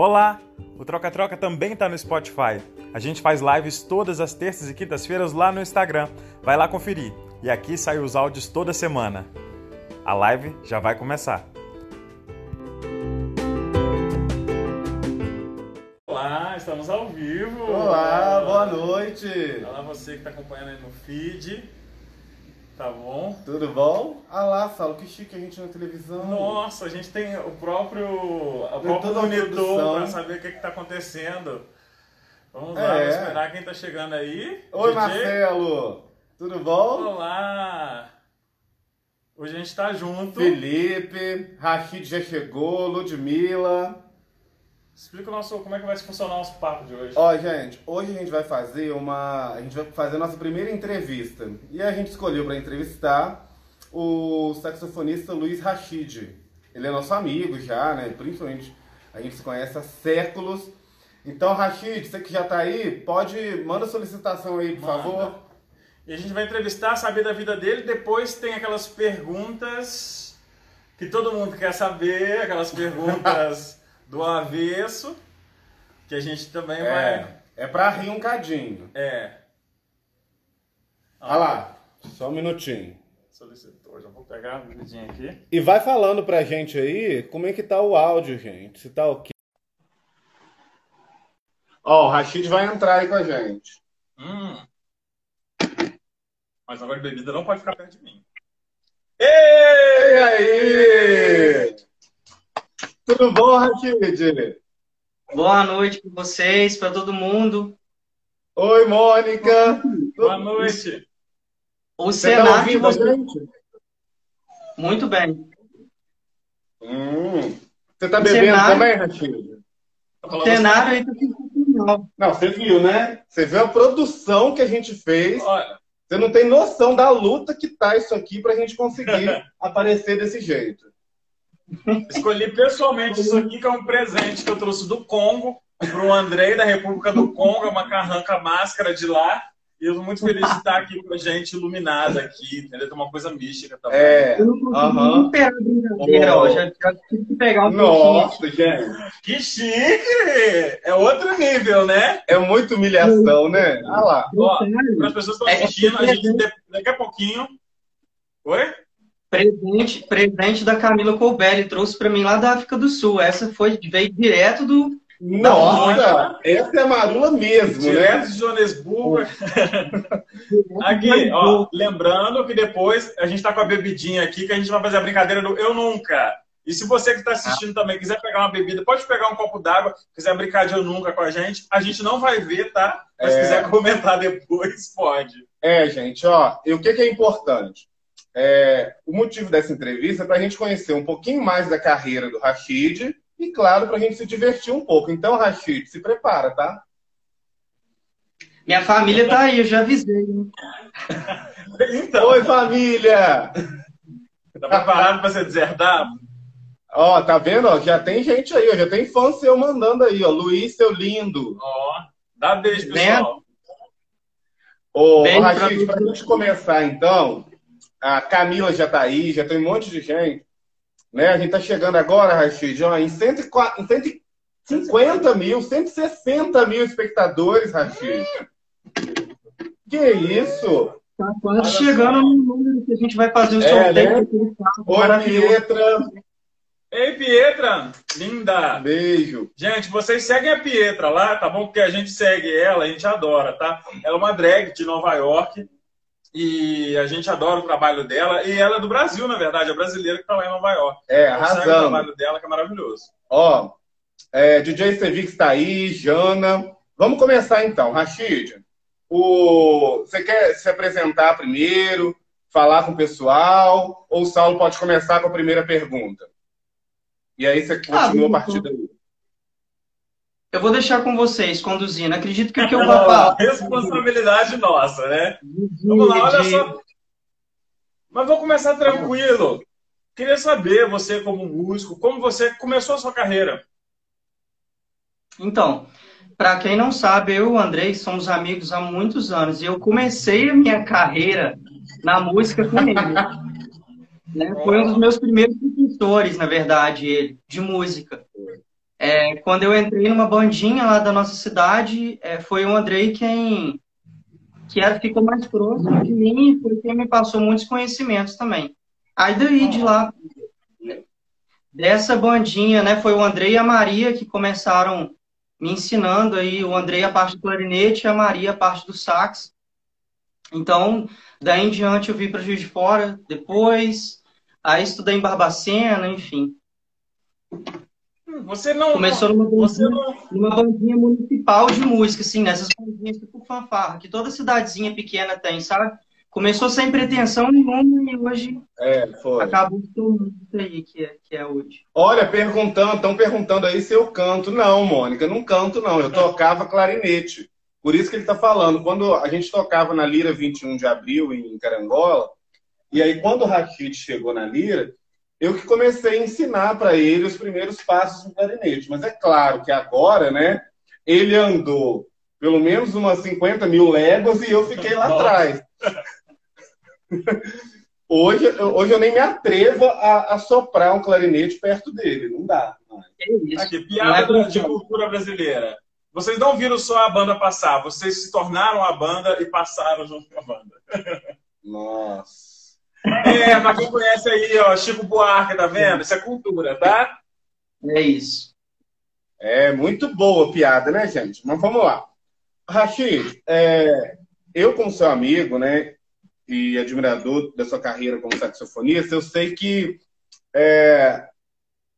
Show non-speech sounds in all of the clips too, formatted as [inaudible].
Olá! O Troca Troca também está no Spotify. A gente faz lives todas as terças e quintas-feiras lá no Instagram. Vai lá conferir. E aqui saem os áudios toda semana. A live já vai começar. Olá, estamos ao vivo. Olá, boa noite. Olá você que está acompanhando aí no feed. Tá bom? Tudo bom? Ah lá, Saulo, que chique a gente na televisão. Nossa, a gente tem o próprio, o próprio monitor para saber o que está acontecendo. Vamos É. lá, vamos esperar quem está chegando aí. Oi, DJ? Marcelo. Tudo bom? Olá! Hoje a gente está junto. Felipe, Rachid já chegou, Ludmilla. Explica o nosso, como é que vai funcionar o nosso papo de hoje. Ó, gente, hoje a gente vai fazer uma. A gente vai fazer a nossa primeira entrevista. E a gente escolheu para entrevistar o saxofonista Luiz Rachid. Ele é nosso amigo já, né? Principalmente a gente se conhece há séculos. Então, Rachid, você que já tá aí, pode. Manda solicitação aí, por Manda. favor. E a gente vai entrevistar, saber da vida dele. Depois tem aquelas perguntas que todo mundo quer saber, aquelas perguntas [laughs] do avesso, que a gente também vai. É, é pra rir um cadinho. É. Olha lá, só um minutinho. Solicitou, já vou pegar a vidinha aqui. E vai falando pra gente aí como é que tá o áudio, gente. Se tá ok. Ó, o Rachid vai entrar aí com a gente. Hum. Mas agora de bebida não pode ficar perto de mim. Ei! E aí? Tudo bom, Rachid? Boa noite para vocês, para todo mundo. Oi, Mônica. Boa noite. O Você tá cenário de ouvindo a vocês. gente? Muito bem. Hum. Você tá O bebendo cenário- também, Rachid? Tá O cenário aí tá. Não, você viu, né? Você viu a produção que a gente fez. Olha, Você não tem noção da luta que tá isso aqui pra gente conseguir [laughs] aparecer desse jeito. Escolhi pessoalmente isso aqui, que é um presente que eu trouxe do Congo, para o Andrei, da República do Congo, é uma carranca máscara de lá. E eu tô muito feliz de estar aqui com a gente iluminada aqui, entendeu? Tem uma coisa mística também. É. Eu não esperar a brincadeira, Oh. Já, já tive que pegar um Nossa, gente. Que chique! É outro nível, né? É muita humilhação, né? Olha lá. Ó. Para as pessoas que É, estão assistindo, a gente daqui a pouquinho. Oi? Presente, presente da Camila Colbelli, trouxe para mim lá da África do Sul. Essa foi, veio direto do. Nossa, essa é a marula mesmo, Direto né? de Joanesburgo. [laughs] Aqui, ó, lembrando que depois a gente tá com a bebidinha aqui, que a gente vai fazer a brincadeira do Eu Nunca. E se você que está assistindo também quiser pegar uma bebida, pode pegar um copo d'água, quiser brincar de Eu Nunca com a gente, a gente não vai ver, tá? Mas se É. quiser comentar depois, pode. É, gente, ó, e o que, que é importante? É, o motivo dessa entrevista é para a gente conhecer um pouquinho mais da carreira do Rachid e, claro, para a gente se divertir um pouco. Então, Rachid, se prepara, tá? Minha família tá aí, eu já avisei. né? Então, Oi, família! tá preparado para ser deserdado? Ó, tá vendo? Ó, já tem gente aí, ó, já tem fã seu mandando aí, ó. Luiz, seu lindo. Ó, dá beijo, pessoal. Ô, Bem pra Rachid, pra gente começar, então, a Camila já tá aí, já tem um monte de gente. Né? A gente tá chegando agora, Rachid, ó, em, 104, em 150 mil, 160 mil espectadores, Rachid. Que isso? Tá quase Olha chegando no número que a gente vai fazer o É, sorteio. né? Oi. Pietra. Ei, Pietra! Linda! Beijo. Gente, vocês seguem a Pietra lá, tá bom? Porque a gente segue ela, a gente adora, tá? Ela é uma drag de Nova York e a gente adora o trabalho dela. E ela é do Brasil, na verdade, é brasileira que tá lá em Nova York. É, Então, segue o arrasando. trabalho dela, que é maravilhoso. Ó, é, DJ Sevix tá aí, Jana. Vamos começar então, Rachid. O... Você quer se apresentar primeiro, falar com o pessoal, ou o Saulo pode começar com a primeira pergunta? E aí você Ah, continua a bom, partir daí. Eu vou deixar com vocês, conduzindo. Acredito que o que eu vou Não, falar. responsabilidade nossa, né? Vamos lá, olha só. Mas vou começar tranquilo. Queria saber, você como músico, como você começou a sua carreira. Então, para quem não sabe, eu e o Andrei somos amigos há muitos anos. E eu comecei a minha carreira na música com ele. né? Foi um dos meus primeiros professores, na verdade, ele, de música. É, quando eu entrei numa bandinha lá da nossa cidade, é, foi o Andrei quem que era, ficou mais próximo de mim, foi quem me passou muitos conhecimentos também. Aí daí de lá, dessa bandinha, né, foi o Andrei e a Maria que começaram me ensinando aí, o Andrei a parte do clarinete e a Maria a parte do sax. Então, daí em diante eu vim para Juiz de Fora depois, aí estudei em Barbacena, enfim. Você não. Começou numa bandinha, não... numa bandinha municipal de música, assim, nessas bandinhas tipo fanfarra, que toda cidadezinha pequena tem, sabe? Começou sem pretensão nenhuma e hoje é, acabou tudo aí que é, que é hoje. Olha, perguntando, estão perguntando aí se eu canto. Não, Mônica, não canto, não. Eu tocava clarinete. Por isso que ele está falando. Quando a gente tocava na Lira 21 de abril, em Carangola, e aí quando o Rachid chegou na Lira, eu que comecei a ensinar para ele os primeiros passos do clarinete. Mas é claro que agora, né, ele andou pelo menos umas 50 mil léguas e eu fiquei lá atrás. [laughs] hoje, hoje eu nem me atrevo a, a, soprar um clarinete perto dele. Não dá. É isso. Aqui, piada de cultura brasileira. Vocês não viram só a banda passar, vocês se tornaram a banda e passaram junto com a banda. [laughs] Nossa. É, pra quem conhece aí, ó, Chico Buarque, tá vendo? Isso é cultura, tá? É isso. É muito boa a piada, né, gente? Mas vamos lá. Rachid, é, eu como seu amigo, né, e admirador da sua carreira como saxofonista, eu sei que é,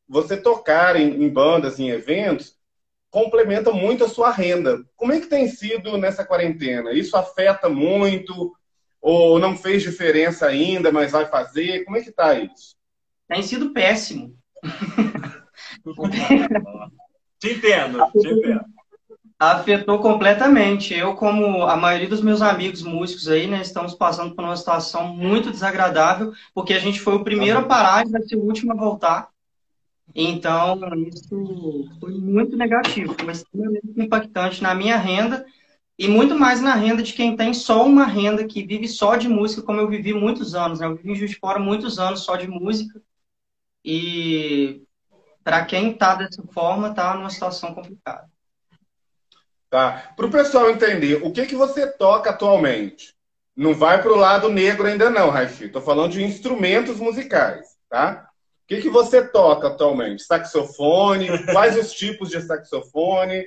você tocar em, em bandas, em eventos, complementa muito a sua renda. Como é que tem sido nessa quarentena? Isso afeta muito? Ou não fez diferença ainda, mas vai fazer? Como é que tá isso? Tem sido péssimo. te entendo, te entendo. Afetou completamente. Eu, como a maioria dos meus amigos músicos aí, né, estamos passando por uma situação muito desagradável, porque a gente foi o primeiro a parar e vai ser o último a voltar. Então, isso foi muito negativo, foi extremamente impactante na minha renda e muito mais na renda de quem tem só uma renda, que vive só de música, como eu vivi muitos anos. Né? Eu vivi em Juiz de Fora muitos anos só de música. E para quem está dessa forma, está numa situação complicada. Tá. Para o pessoal entender, o que, que você toca atualmente? Não vai para o lado negro ainda não, Raichi. Estou falando de instrumentos musicais, tá? O que, que você toca atualmente? Saxofone? Quais os tipos de saxofone?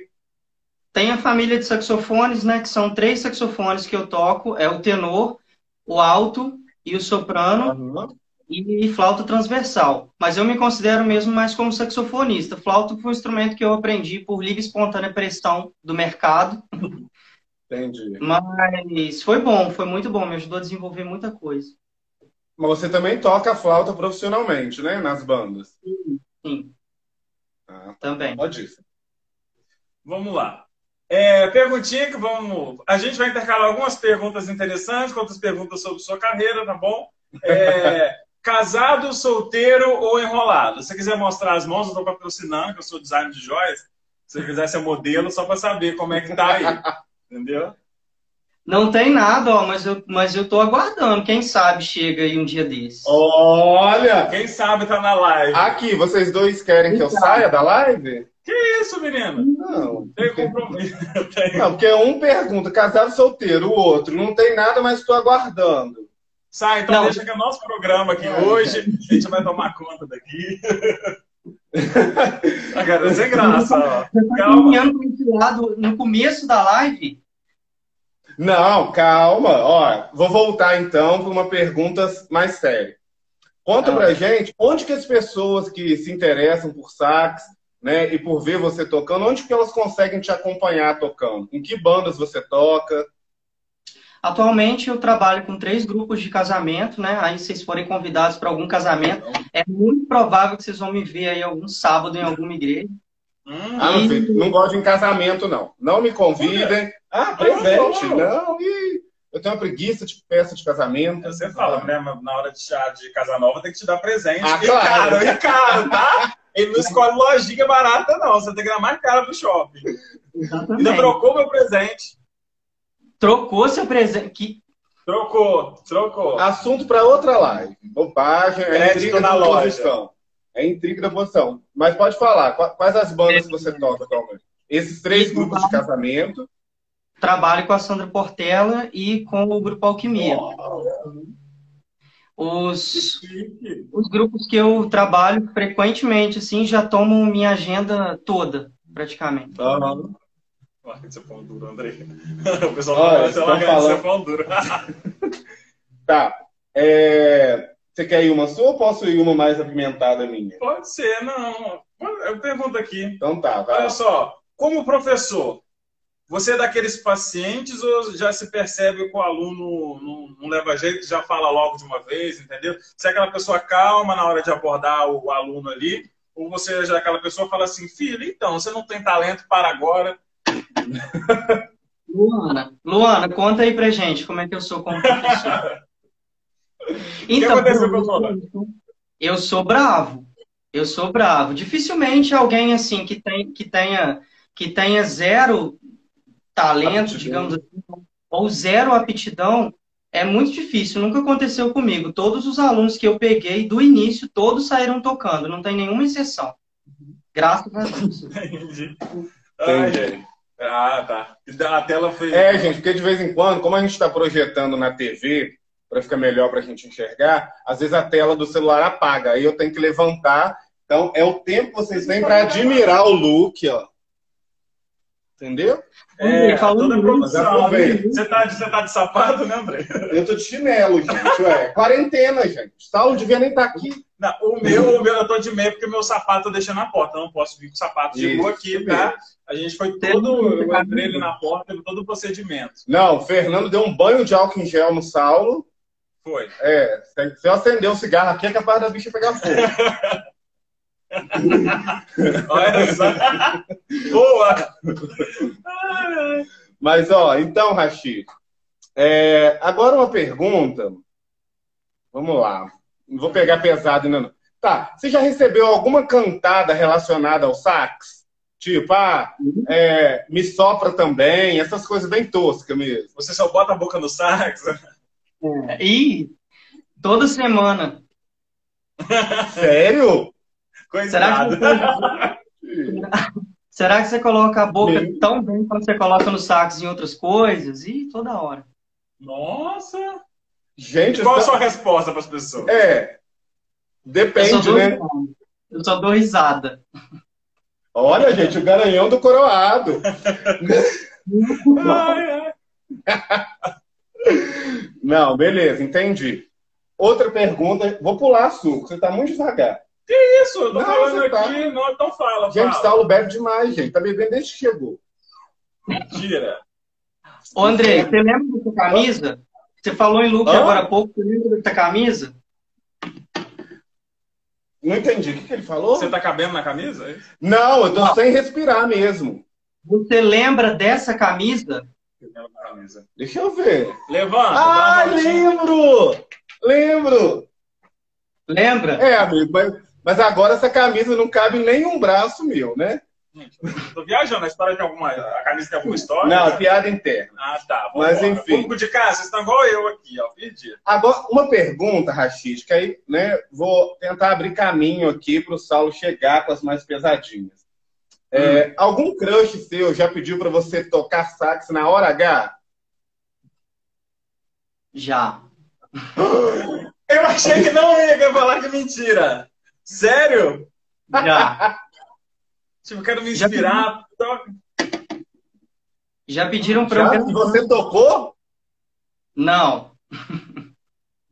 Tem a família de saxofones, né? Que são três saxofones que eu toco: é o tenor, o alto e o soprano. Uhum. E flauta transversal. Mas eu me considero mesmo mais como saxofonista. Flauta foi um instrumento que eu aprendi por livre e espontânea pressão do mercado. Entendi. Mas foi bom, foi muito bom, me ajudou a desenvolver muita coisa. Mas você também toca flauta profissionalmente, né? Nas bandas. Sim. sim. Ah, também. Pode ir. Vamos lá. É, perguntinha que vamos. A gente vai intercalar algumas perguntas interessantes, outras perguntas sobre sua carreira, tá bom? É, [laughs] casado, solteiro ou enrolado? Se você quiser mostrar as mãos, eu estou patrocinando, que eu sou designer de joias. Se você quiser ser modelo, só para saber como é que tá aí. [laughs] Entendeu? Não tem nada, ó, mas eu, mas eu tô aguardando. Quem sabe chega aí um dia desse. Olha! Quem sabe tá na live. Aqui, vocês dois querem Quem que eu saia da live? Que isso, menina? Não. Tem compromisso. [laughs] Não, porque um pergunta, casado solteiro, o outro, não tem nada, mas estou aguardando. Sai, então não. deixa que é nosso programa aqui é. hoje. A gente vai tomar conta daqui. [laughs] Agora, sem graça. Ó. Calma. no começo da live. Não, calma. Ó, vou voltar então para uma pergunta mais séria. Conta ah. pra gente onde que as pessoas que se interessam por sax né, e por ver você tocando, onde que elas conseguem te acompanhar tocando? Em que bandas você toca? Atualmente eu trabalho com três grupos de casamento, né? Aí vocês forem convidados para algum casamento, é muito provável que vocês vão me ver aí algum sábado em alguma igreja. Hum, ah, não, e... não gosto de casamento, não. Não me convidem. Ah, presente. Não, e eu tenho uma preguiça de peça de casamento. Você fala, né? Na hora de chá de casa nova tem que te dar presente. Ah, e claro. caro, e caro, tá? [laughs] Ele não escolhe lojinha barata, não. Você tem que dar mais cara do shopping. Exatamente. Ainda trocou meu presente. Trocou seu presente. Trocou, trocou. Assunto para outra live. Bobagem, é crédito na loja. É intriga da posição. Mas pode falar, quais as bandas que você toca atualmente? Esses três grupos de casamento. Trabalho com a Sandra Portela e com o Grupo Alquimia. Os, os grupos que eu trabalho frequentemente, assim, já tomam minha agenda toda, praticamente. Uhum. De ser pão duro, André. [laughs] O pessoal Olha, fala, larga falando... de ser pão duro. [laughs] tá. É... Você quer ir uma sua ou posso ir uma mais apimentada minha? Pode ser, não. Eu pergunto aqui. Então tá, vai. Olha só, como professor, você é daqueles pacientes ou já se percebe que o aluno não, não leva jeito, já fala logo de uma vez, entendeu? Você é aquela pessoa calma na hora de abordar o aluno ali, ou você já é aquela pessoa que fala assim, filho, então, você não tem talento para agora, [laughs] Luana, Luana, conta aí pra gente como é que eu sou como professor. [laughs] Então, eu sou bravo. Eu sou bravo. Dificilmente alguém assim que, tem, que tenha que tenha zero talento, aptidão. digamos assim, ou zero aptidão, é muito difícil. Nunca aconteceu comigo. Todos os alunos que eu peguei do início, todos saíram tocando. Não tem nenhuma exceção. Graças a Deus. [laughs] Entendi. Ai, ah, tá. A tela foi. É, gente, porque de vez em quando, como a gente está projetando na TV, para ficar melhor para a gente enxergar, às vezes a tela do celular apaga. Aí eu tenho que levantar. Então, é o tempo que vocês têm para admirar o look, ó. Entendeu? É, toda produção. Você tá, você tá de sapato, né, André? Eu tô de chinelo, gente. Ué, quarentena, gente. Saulo devia nem estar tá aqui. Não, o meu, o meu, eu tô de meia porque o meu sapato eu deixei na porta. Eu não posso vir com o sapato. Chegou aqui, tá? A gente foi todo. Eu entrei na porta, teve todo o procedimento. Não, o Fernando deu um banho de álcool em gel no Saulo. Foi. É, se eu acender o cigarro aqui, é capaz da bicha pegar fogo. [laughs] Olha só. Boa! Mas, ó, então, Rachid, é, agora uma pergunta. Vamos lá. Não vou pegar pesado ainda não. Tá, você já recebeu alguma cantada relacionada ao sax? Tipo, ah, é, me sopra também, essas coisas bem toscas mesmo. Você só bota a boca no sax? É. E toda semana. Sério? Coisa Será que, você... [laughs] Será que você coloca a boca bem... tão bem quanto você coloca no sax em outras coisas? E toda hora. Nossa! Gente, qual a sua resposta para as pessoas? É. Depende, eu né? Eu só dou risada. Olha, gente, o garanhão do coroado. Não, beleza, entendi. Outra pergunta, vou pular suco, você está muito devagar. Que isso? Eu tô não, falando tá... aqui, não, então fala. Gente, fala. Saulo bebe demais, gente. Tá bebendo desde que chegou. Mentira. Ô, André, você lembra dessa camisa? Você falou em look agora há pouco, você lembra dessa camisa? Não entendi. O que, que ele falou? Você tá cabendo na camisa? É não, eu tô não. sem respirar mesmo. Você lembra dessa camisa? Deixa eu ver. Levanta. Ah, lembro! Lembro! Lembra? É, amigo, mas mas agora essa camisa não cabe nem um braço meu, né? tô viajando, a história tem alguma. A camisa tem alguma história? Não, né? piada interna. Ah, tá. Mas embora. enfim. Público de casa, vocês estão igual eu aqui, ó. Perdi. Agora, uma pergunta, Rachid, que aí, né, vou tentar abrir caminho aqui para o Saulo chegar com as mais pesadinhas. É, hum. Algum crush seu já pediu para você tocar sax na hora H? Já. [gasps] Eu achei que não ia falar que mentira. Sério? Já. tipo, quero me inspirar. Já pediram para eu. Você tocou? Não.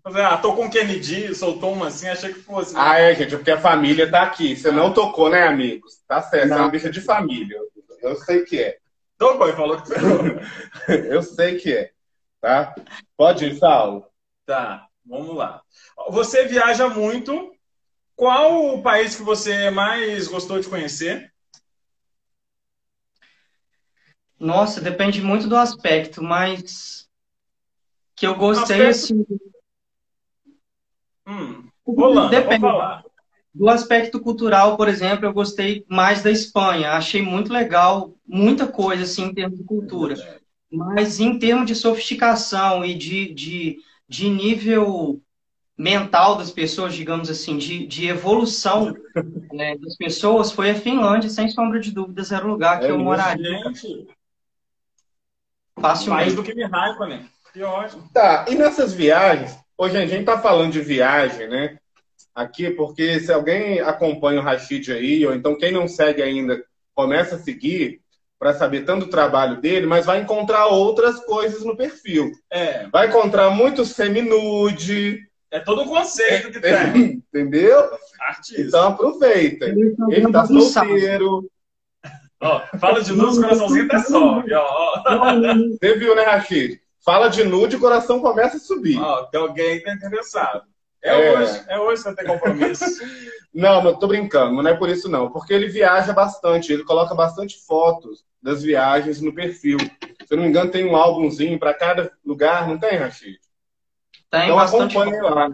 Ah, tocou um Kennedy, soltou uma assim, achei que fosse. Né? Ah, é, gente, porque a família tá aqui. Você não tocou, né, amigos? Tá certo, não. é uma bicha de família. Eu sei que é. Tocou e falou que você [laughs] Eu sei que é. Tá? Pode ir, Saulo. Tá, vamos lá. Você viaja muito qual o país que você mais gostou de conhecer? Nossa, depende muito do aspecto, mas que eu gostei aspecto... assim. Hum, Holanda, depende. falar. Do aspecto cultural, por exemplo, eu gostei mais da Espanha. Achei muito legal, muita coisa assim em termos de cultura. Mas em termos de sofisticação e de, de, de nível mental das pessoas, digamos assim, de, de evolução [laughs] né, das pessoas, foi a Finlândia, sem sombra de dúvidas, era o lugar que É eu moraria Gente, mais facilmente. do que me raiva, né? Que ótimo. Tá, e nessas viagens, hoje a gente tá falando de viagem, né? Aqui, porque se alguém acompanha o Rashid aí, ou então quem não segue ainda, começa a seguir para saber tanto o trabalho dele, mas vai encontrar outras coisas no perfil. É, Vai encontrar muito seminude, é todo o conceito que tem. [laughs] entendeu? Artista. Então aproveita. Ele tá solteiro. Ó, fala de luz, coraçãozinho até sobe. Ó, ó. Você viu, né, Rashid? Fala de nude, o coração começa a subir. Ó, tem alguém que tá interessado. É, É. hoje, é hoje que você tem compromisso. [laughs] Não, mas tô brincando, não é por isso não. Porque ele viaja bastante, ele coloca bastante fotos das viagens no perfil. Se eu não me engano, tem um álbumzinho para cada lugar, não tem, Rashid? Tem Então bastante. acompanhe lá.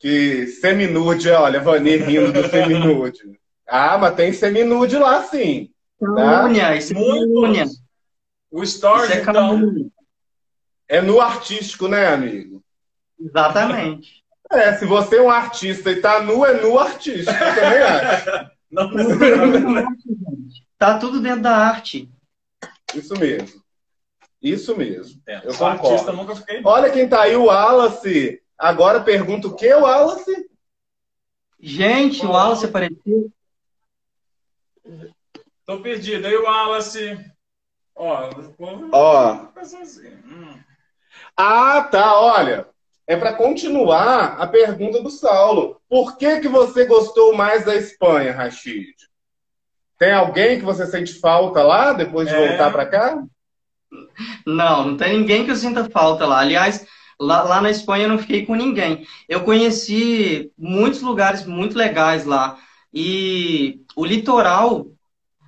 Que seminude, olha, Vani rindo do seminude. Ah, mas tem seminude lá sim. Calúnia, isso é calúnia. O Stories, é então. É no artístico, né, amigo? Exatamente. [laughs] É, se você é um artista e tá nu, é nu artístico, eu também acho. Não Tá da arte, gente. Tá tudo dentro da arte. Isso mesmo. Isso mesmo. É, Eu sou concordo. artista, nunca fiquei. Olha quem tá aí, o Wallace. Agora pergunta o que, Wallace? Gente, o Wallace apareceu. Tô perdido. Aí o Wallace. Ó, Ó. sozinho. Hum. Ah, tá, olha. É para continuar a pergunta do Saulo. Por que, que você gostou mais da Espanha, Rashid? Tem alguém que você sente falta lá depois de É. voltar para cá? Não, não tem ninguém que eu sinta falta lá. Aliás, lá, lá na Espanha eu não fiquei com ninguém. Eu conheci muitos lugares muito legais lá. E o litoral,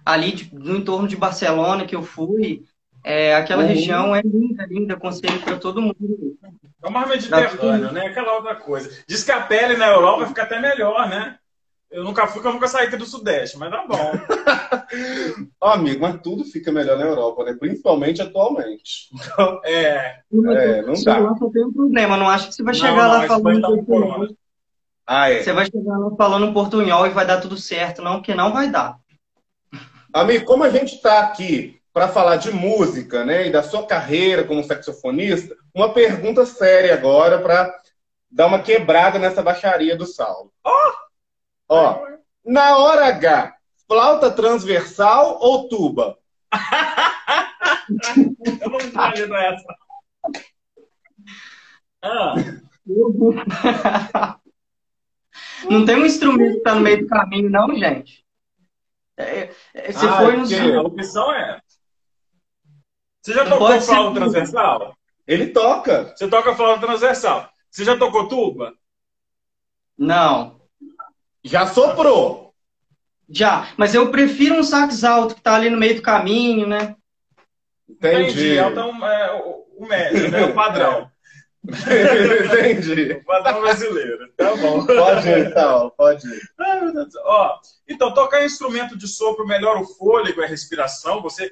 ali de- no entorno de Barcelona que eu fui, é, aquela Uhum. região é linda, linda. Aconselho para todo mundo. É o mar Mediterrâneo, né? Aquela outra coisa. Diz que a pele na Europa fica até melhor, né? Eu nunca fui, porque eu nunca saí aqui do Sudeste, mas tá bom. [laughs] Ó, amigo, mas tudo fica melhor na Europa, né? Principalmente atualmente. É. É, não dá. lá só tem um problema. Não acho que você vai Não, chegar não, lá falando tá. Ah, é. Você vai chegar lá falando portunhol e vai dar tudo certo. Não, porque não vai dar. Amigo, como a gente está aqui para falar de música, né, e da sua carreira como saxofonista, uma pergunta séria agora para dar uma quebrada nessa baixaria do Saulo. Ó, na hora H, flauta transversal ou tuba? Eu não imagino essa. Ah, [laughs] Não tem um instrumento que está no meio do caminho, não, gente. É, é, você Ah, foi nos. porque- a opção é. Você já Não tocou flauta transversal? Ele toca. Você toca flauta transversal. Você já tocou tuba? Não. Já soprou. Já. Mas eu prefiro um sax alto que está ali no meio do caminho, né? Entendi. Então, é o, o médio, né? O padrão. [laughs] Entendi. O padrão brasileiro. Tá bom. Pode ir, Saulo, pode ir. Ai, meu Deus. Ó, então, tocar instrumento de sopro melhora o fôlego a respiração. Você,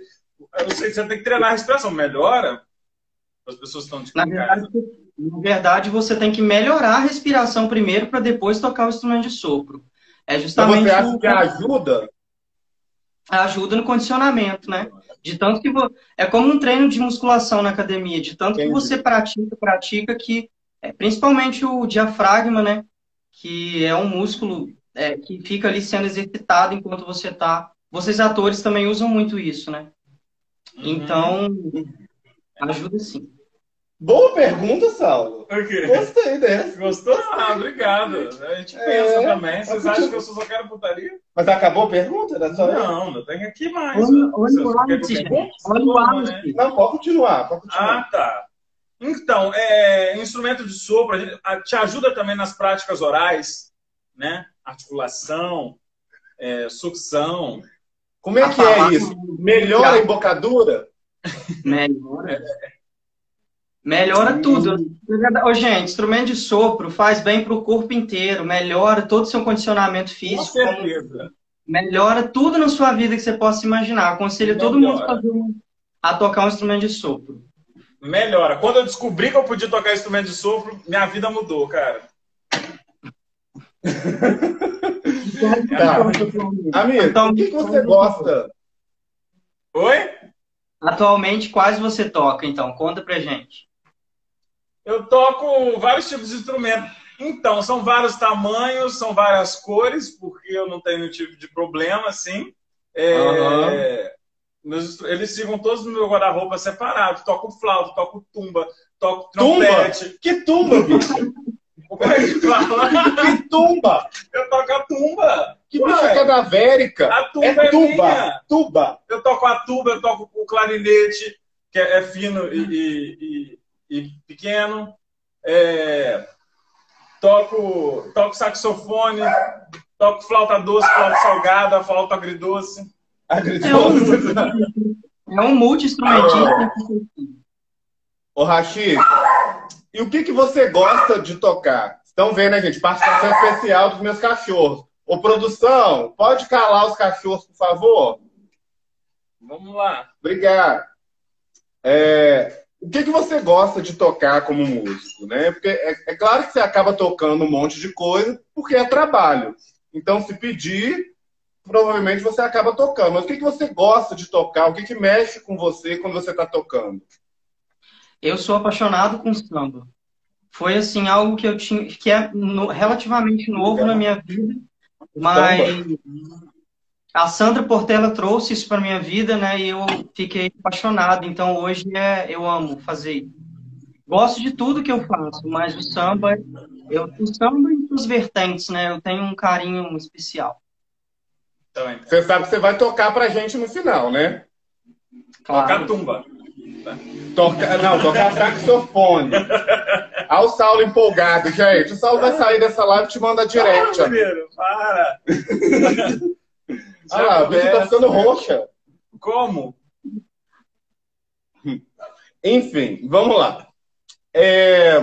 eu sei que você tem que treinar a respiração. Melhora? As pessoas estão de Na verdade, na verdade, você tem que melhorar a respiração primeiro para depois tocar o instrumento de sopro. É Então justamente você acha que ajuda? ajuda no condicionamento, né? De tanto que vo... é como um treino de musculação na academia, de tanto que Entendi. você pratica, pratica que é, principalmente o diafragma, né? Que é um músculo é, que fica ali sendo exercitado enquanto você tá. Vocês atores também usam muito isso, né? Uhum. Então ajuda sim. Boa pergunta, Saulo. O quê? Gostei dessa. Gostou? Ah, obrigado. A gente É, pensa também. Vocês acham que eu só quero putaria? Mas acabou a pergunta? Era só? Não, eu tenho aqui mais. Olha, o pergunte? Olha o Não, né? Não, pode continuar, pode continuar. Ah, tá. Então, é, instrumento de sopro a gente- a- te ajuda também nas práticas orais, né? Articulação, é, sucção. Como é A que é isso? Melhora a embocadura? Melhora. Melhora tudo. Ô, gente, instrumento de sopro faz bem para o corpo inteiro, melhora todo o seu condicionamento Com físico, como- certeza. melhora tudo na sua vida que você possa imaginar. Aconselho todo mundo Melhora. a, tocar um instrumento de sopro. melhora. Quando eu descobri que eu podia tocar instrumento de sopro, minha vida mudou, cara. Tá. Amigo, então, o que, que você gosta? Oi? Atualmente, quais você toca, então? Conta pra gente. Eu toco vários tipos de instrumentos. Então, são vários tamanhos, são várias cores, porque eu não tenho nenhum tipo de problema, assim. É, uhum. eles ficam todos no meu guarda-roupa separado. Toco flauta, toco tumba, toco trompete. Tumba? Que tumba, bicho? [laughs] que tumba! Eu toco a tumba. Que bicho cadavérica. A tumba é, é tuba. Minha. Tuba. Eu toco a tuba, eu toco o clarinete, que é, fino e, e, e, e pequeno. É, toco, toco saxofone, toco flauta doce, flauta salgada, flauta agridoce. Agridoce. É um, multi-instrumentista. Ô, Rachid, e o que, que você gosta de tocar? Estão vendo, né, gente? Participação especial dos meus cachorros. Ô, produção, pode calar os cachorros, por favor? Vamos lá. Obrigado. É, o que, que você gosta de tocar como músico, né? Porque é, é, claro que você acaba tocando um monte de coisa porque é trabalho. Então, se pedir, provavelmente você acaba tocando. Mas o que, que você gosta de tocar? O que, que mexe com você quando você está tocando? Eu sou apaixonado com samba. Foi assim algo que eu tinha que é no, relativamente novo na minha vida, mas a Sandra Portela trouxe isso para minha vida, né? E eu fiquei apaixonado. Então hoje é, eu amo fazer. Gosto de tudo que eu faço, mas o samba, eu o samba e os vertentes, né? Eu tenho um carinho especial. Então, você sabe que você vai tocar pra gente no final, né? Claro. Tocar tumba. Toca, não, tocar saxofone. Olha o Saulo empolgado, gente. O Saulo vai sair dessa live e te manda direct. Para, para. [laughs] Olha lá, a tá ficando roxa. Como? Enfim, vamos lá. É...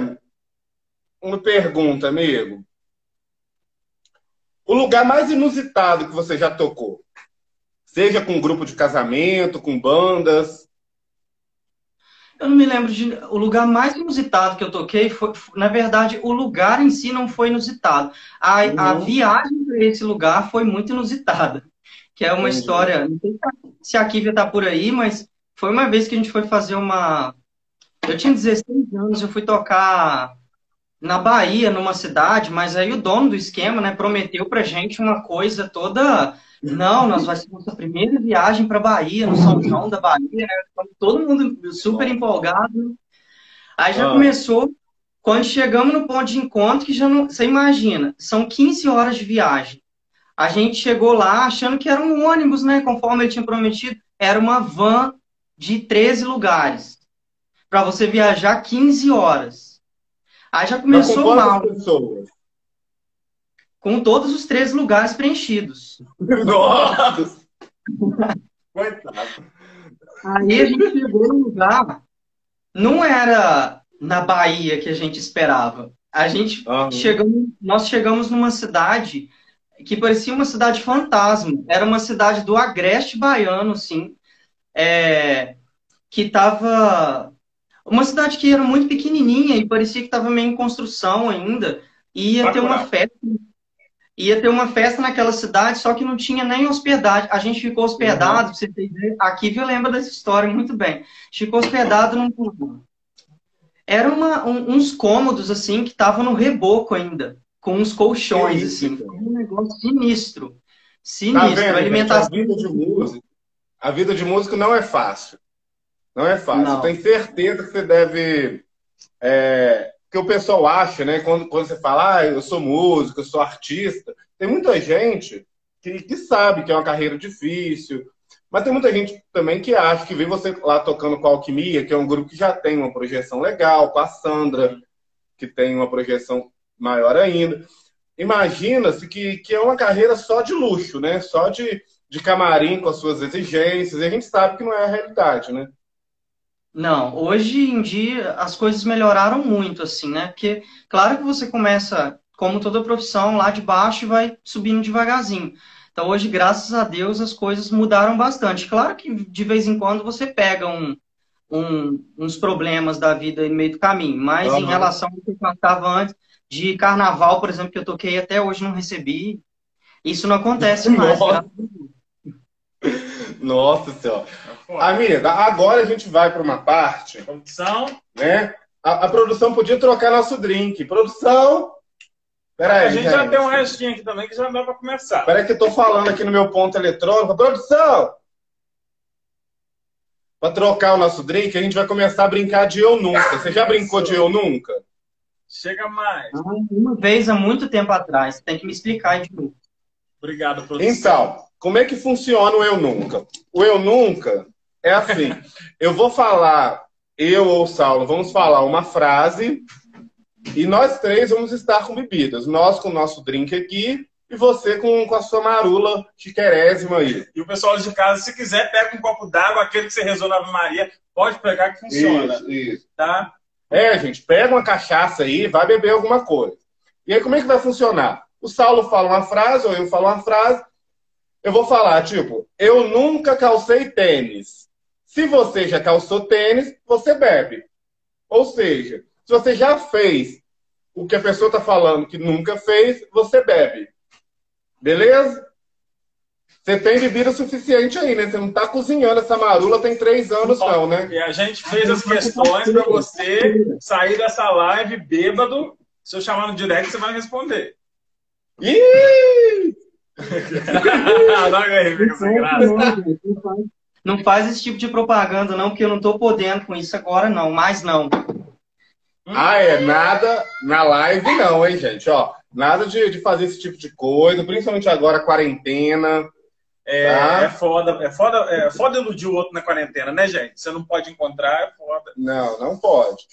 Uma pergunta, amigo. O lugar mais inusitado que você já tocou? Seja com grupo de casamento, com bandas? Eu não me lembro de. O lugar mais inusitado que eu toquei foi, na verdade, o lugar em si não foi inusitado. A, uhum. a viagem para esse lugar foi muito inusitada que é uma Entendi. história. Não sei se a Kívia tá por aí, mas foi uma vez que a gente foi fazer uma. Eu tinha 16 anos, eu fui tocar na Bahia, numa cidade, mas aí o dono do esquema, né, prometeu pra gente uma coisa toda. Não, nós vai ser nossa primeira viagem para Bahia, no São João da Bahia, né? Todo mundo super empolgado. Aí já ah. começou, quando chegamos no ponto de encontro, que já não. Você imagina, são 15 horas de viagem. A gente chegou lá achando que era um ônibus, né? Conforme ele tinha prometido, era uma van de 13 lugares. Para você viajar 15 horas. Aí já começou com mal. Pessoas? Com todos os 13 lugares preenchidos. [laughs] Nossa! Coitado. Aí a gente chegou no lugar. Não era na Bahia que a gente esperava. A gente uhum. chegamos, nós chegamos numa cidade que parecia uma cidade fantasma. Era uma cidade do agreste baiano, assim, é, que estava uma cidade que era muito pequenininha e parecia que estava meio em construção ainda. E ia ter uma festa, ia ter uma festa naquela cidade, só que não tinha nem hospedagem. A gente ficou hospedado, uhum. você entender. Aqui eu lembro dessa história muito bem. Ficou hospedado num era uma, um, uns cômodos assim que estavam no reboco ainda com uns colchões, isso, assim. Um negócio sinistro. Sinistro. Tá vendo, alimentação. a vida de músico, a vida de músico não é fácil. Não é fácil. Não. Tenho certeza que você deve. É, que o pessoal acha, né? Quando, quando você fala, ah, eu sou músico, eu sou artista, tem muita gente que, que sabe que é uma carreira difícil, mas tem muita gente também que acha que vê você lá tocando com a Alquimia, que é um grupo que já tem uma projeção legal, com a Sandra, que tem uma projeção maior ainda. Imagina-se que, que é uma carreira só de luxo, né? Só de, de camarim com as suas exigências. E a gente sabe que não é a realidade, né? Não, hoje em dia as coisas melhoraram muito, assim, né? Porque, claro que você começa, como toda profissão, lá de baixo e vai subindo devagarzinho. Então, hoje, graças a Deus, as coisas mudaram bastante. Claro que de vez em quando você pega um, um, uns problemas da vida no meio do caminho. Mas uhum. em relação ao que eu cantava antes, de carnaval, por exemplo, que eu toquei até hoje não recebi, isso não acontece [laughs] mais. Nossa, Nossa senhora. Amiga, agora a gente vai para uma parte. Produção. Né? A, a, produção podia trocar nosso drink. Produção. Peraí, a gente, gente já tem um restinho aqui também que já dá para começar. Peraí que eu tô falando aqui no meu ponto eletrônico. Produção! Para trocar o nosso drink, a gente vai começar a brincar de eu nunca. Você já brincou de eu nunca? Chega mais. Uma vez há muito tempo atrás. Tem que me explicar de novo. Obrigado, produção. Então, como é que funciona o eu nunca? O eu nunca é assim. [laughs] eu vou falar, eu ou Saulo, vamos falar uma frase e nós três vamos estar com bebidas. Nós com o nosso drink aqui e você com, com a sua marula chiquerésima aí. E o pessoal de casa, se quiser, pega um copo d'água, aquele que você rezou na Ave Maria, pode pegar que funciona. Isso, isso. Tá? É, gente, pega uma cachaça aí, vai beber alguma coisa. E aí, como é que vai funcionar? O Saulo fala uma frase, ou eu falo uma frase, eu vou falar, tipo, eu nunca calcei tênis. Se você já calçou tênis, você bebe. Ou seja, se você já fez o que a pessoa está falando que nunca fez, você bebe. Beleza? Você tem bebida suficiente aí, né? Você não está cozinhando essa marula tem três anos, não, né? E a gente fez as questões para você sair dessa live bêbado. Se eu chamar no direct, você vai responder. Ih! [laughs] não faz esse tipo de propaganda, não, porque eu não estou podendo com isso agora, não. Mais não. Ah, é? Nada na live, não, hein, gente? Ó, nada de, de fazer esse tipo de coisa, principalmente agora, quarentena. É, tá? é foda, é foda, é foda iludir o outro na quarentena, né, gente? Você não pode encontrar, é foda. Não, não pode.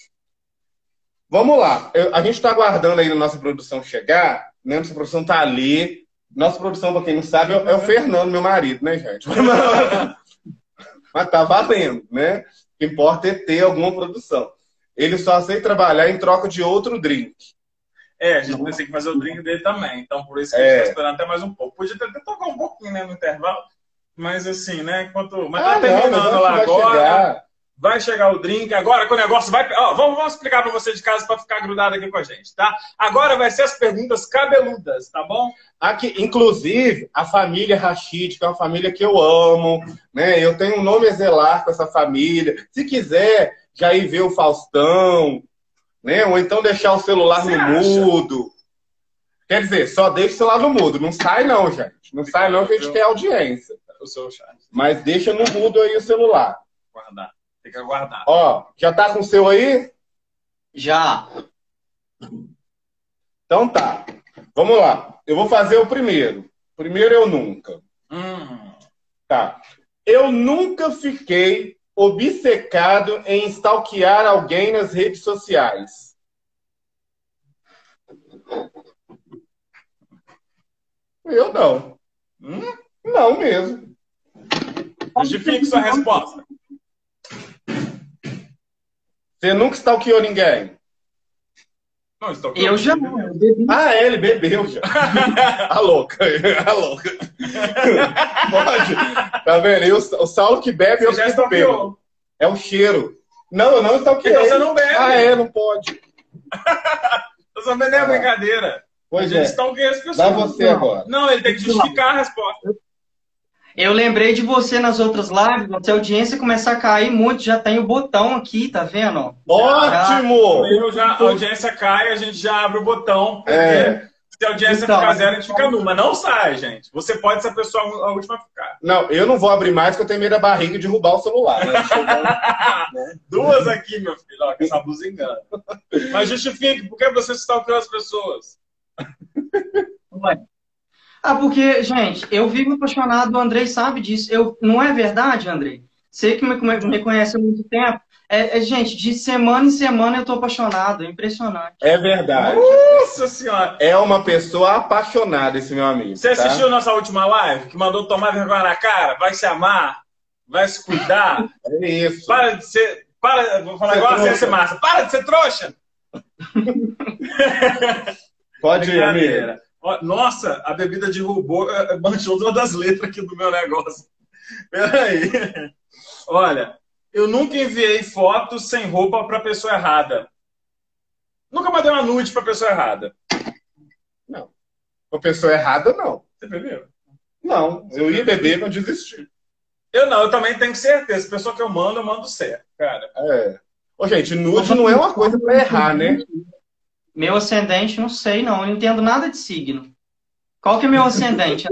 Vamos lá. Eu, a gente está aguardando aí na nossa produção chegar, né? Nossa produção tá ali. Nossa produção, para quem não sabe, é, o Fernando, meu marido, né, gente? [laughs] Mas tá valendo, né? O que importa é ter alguma produção. Ele só aceita trabalhar em troca de outro drink. É, a gente tem que fazer o drink dele também. Então, por isso que é. a gente tá esperando até mais um pouco. Podia até tocar um pouquinho né, no intervalo. Mas assim, né? Enquanto. Mas tá ah, terminando não, lá agora. Chegar. Vai chegar o drink. Agora que o negócio vai. Ó, vamos, vamos explicar para você de casa para ficar grudado aqui com a gente, tá? Agora vai ser as perguntas cabeludas, tá bom? Aqui, inclusive, a família Rashid, que é uma família que eu amo, né? Eu tenho um nome a zelar com essa família. Se quiser já ir ver o Faustão, né? Ou então deixar o celular Você no acha? mudo. Quer dizer, só deixa o celular no mudo. Não sai não, gente. Não sai não que a gente quer audiência. O seu chat. Mas deixa no mudo aí o celular. Guardar. Tem que aguardar. Ó, já tá com o seu aí? Já. Então tá. Vamos lá. Eu vou fazer o primeiro. Primeiro eu nunca. Hum. Tá. Eu nunca fiquei obcecado em stalkear alguém nas redes sociais? Eu não. Hum? Não mesmo. Justifique sua resposta. Você nunca stalkeou ninguém? Não, eu já não. Ah, é, ele bebeu já. [laughs] a louca, a louca. Pode. Tá vendo? E o, o Saulo que bebe, eu já que bebo. É o cheiro. Não, eu não stalkeei. Então você não bebe. Ah, é, não pode. Tô sabendo é ah. brincadeira. Pois é. Stalkeia as pessoas. Dá você não. agora. Não, ele tem que justificar a resposta. Eu lembrei de você nas outras lives, se a audiência começar a cair muito, já tem o botão aqui, tá vendo? Ótimo! Já, já, a audiência cai, a gente já abre o botão. É. Se a audiência então, ficar zero, a gente fica numa. Não sai, gente. Você pode ser a pessoa a última a ficar. Não, eu não vou abrir mais porque eu tenho medo da barriga de derrubar o celular. [laughs] Né? Duas aqui, meu filho, ó, que essa blusa engana. Mas justifique, por que você stalkeou as pessoas? Ué. Ah, porque, gente, eu vivo apaixonado, o Andrei sabe disso. Eu, não é verdade, Andrei? Você que me, me conhece há muito tempo. É, é, gente, de semana em semana eu tô apaixonado, é impressionante. É verdade. Nossa senhora! É uma pessoa apaixonada, esse meu amigo. Você tá? assistiu nossa última live, que mandou tomar vergonha na cara? Vai se amar? Vai se cuidar? [laughs] É isso. Para de ser. Para, vou falar igual a ser massa. Para de ser trouxa! [laughs] Pode ir, amiga. Nossa, a bebida derrubou, eh, manchou uma das letras aqui do meu negócio. Peraí. Olha, Eu nunca enviei fotos sem roupa pra pessoa errada. Nunca mandei uma nude pra pessoa errada. Não. Pra pessoa errada, não. Você bebeu? Não, eu ia beber, mas desisti. Eu não, eu também tenho certeza. A pessoa que eu mando, eu mando certo, cara. É. Ô, gente, nude não é uma coisa pra errar, né? Meu ascendente, não sei, não. Eu não entendo nada de signo. Qual que é meu ascendente?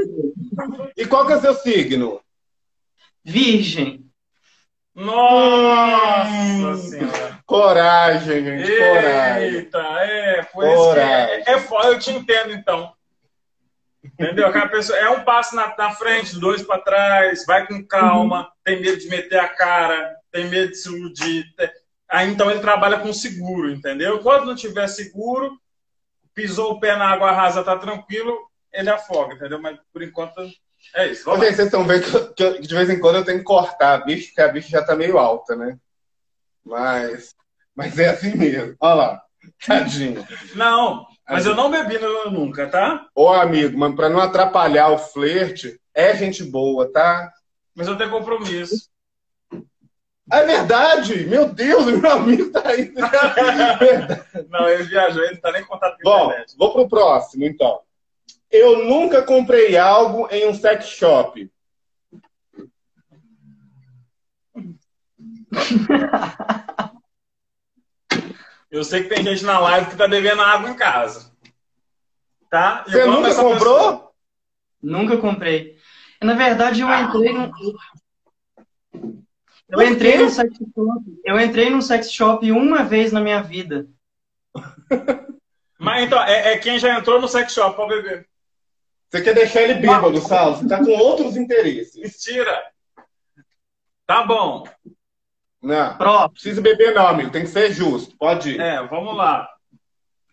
E qual que é seu signo? Virgem. Nossa senhora. Coragem, gente, coragem. Eita, é, foi isso que Coragem. é, é foda, eu te entendo então. Entendeu? Aquela pessoa é um passo na, na frente, dois para trás, vai com calma, tem medo de meter a cara, tem medo de se iludir. Aí então ele trabalha com seguro, entendeu? Quando não tiver seguro, pisou o pé na água rasa, tá tranquilo, ele afoga, entendeu? Mas por enquanto é isso. Vamos vocês estão vendo que, eu- que eu- de vez em quando eu tenho que cortar a bicha, porque a bicha já tá meio alta, né? Mas, mas é assim mesmo. Olha lá, [laughs] tadinho. Não, mas eu não bebi nunca, tá? Ô, amigo, mas pra não atrapalhar o flerte, é gente boa, tá? Mas eu tenho compromisso. É verdade! Meu Deus, meu amigo tá aí. Verdade. [laughs] Não, ele viajou, ele não tá nem em contato com a Bom, internet. vou pro próximo, então. Eu nunca comprei algo em um sex shop. [laughs] Eu sei que tem gente na live que tá devendo água em casa. Tá? E Você nunca comprou? pessoa. Nunca comprei. Na verdade, eu entrei num. Eu entrei num sex shop. Eu entrei num sex shop uma vez na minha vida. [laughs] Mas então, é, é quem já entrou no sex shop pra beber. Você quer deixar ele bêbado, Sal? Você tá com outros interesses. Mentira! Tá bom. Não, Próximo. precisa beber não, amigo. Tem que ser justo. Pode ir. É, vamos lá.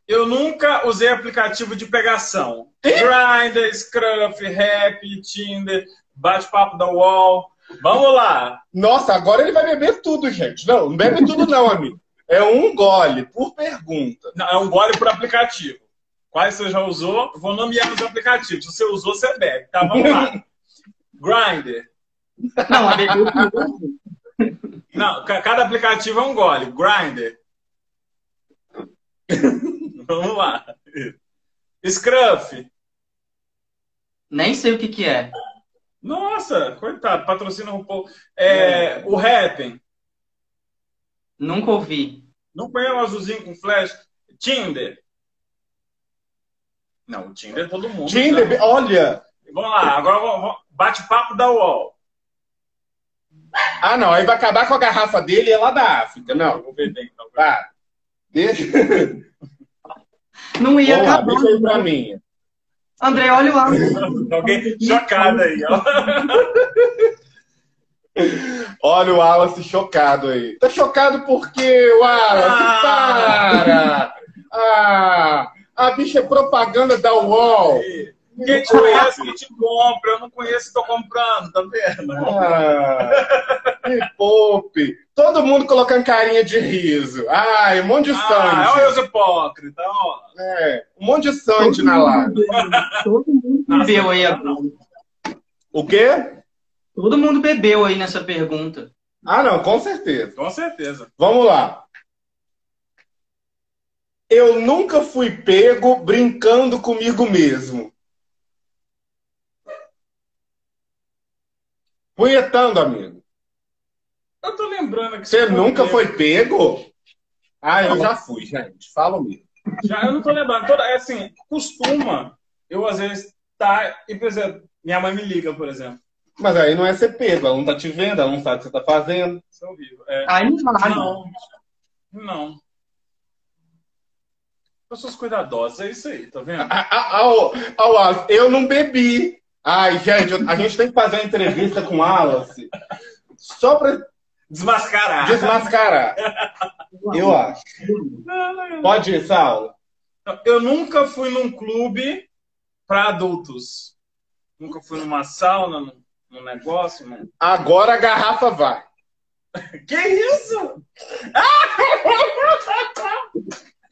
Eu nunca usei aplicativo de pegação. Grindr, Scruff, Rap, Tinder, bate-papo da UOL. Vamos lá. Nossa, agora ele vai beber tudo, gente. Não, não bebe tudo não, amigo. É um gole por pergunta. Não, é um gole por aplicativo. Quais você já usou? Vou nomear os aplicativos. Se você usou, você bebe. Tá, vamos lá. Grindr. Não, cada aplicativo é um gole. Grindr. [laughs] vamos lá. Scruff. Nem sei o que, que é. Nossa, coitado, patrocina um pouco. É, o Happn. Nunca ouvi. Não põe um azulzinho com flash. Tinder. Não, o Tinder é todo mundo. Tinder, né? olha. Vamos lá, agora bate-papo da UOL. Ah, não. Aí vai acabar com a garrafa dele e é lá da África. Não, Vou ver bem, então. tá. Deixa. Não ia Vamos lá, acabar. deixa aí pra mim. André, olha lá. Alguém chocado aí, ó. Olha o Wallace chocado aí. Tá chocado porque, Wallace, Ah. para! Ah, a bicha é propaganda da UOL. Quem te conhece, que te compra. Eu não conheço, tô comprando, tá vendo? Ah, me poupe. Todo mundo colocando carinha de riso. Ai, um monte de Ah, Sandy. olha os hipócritas, ó. É, um monte de Sandy na live. Todo mundo bebeu aí agora. O quê? Todo mundo bebeu aí nessa pergunta. Ah, não, com certeza. Com certeza. Vamos lá. Eu nunca fui pego brincando comigo mesmo. Punhetando, amigo. Eu tô lembrando que Você nunca foi pego? Ah, eu já fui, gente. Fala mesmo. Já, eu não tô lembrando. Toda, é assim, costuma. Eu, às vezes, tá. E, por exemplo, minha mãe me liga, por exemplo. Mas aí não é ser pego. Ela não tá te vendo, ela não sabe o que você tá fazendo. Isso é horrível. É, Aí não não. Não. Pessoas cuidadosas, é isso aí, tá vendo? Ah, ah, ah, ah, Wallace, eu não bebi. Ai, gente, a gente tem que fazer uma entrevista com o Wallace só pra Desmascarar. desmascarar. Eu acho. Pode ir, Saulo. Eu nunca fui num clube para adultos. Nunca fui numa sauna, num, negócio. Num... Agora a garrafa vai. [laughs] Que isso?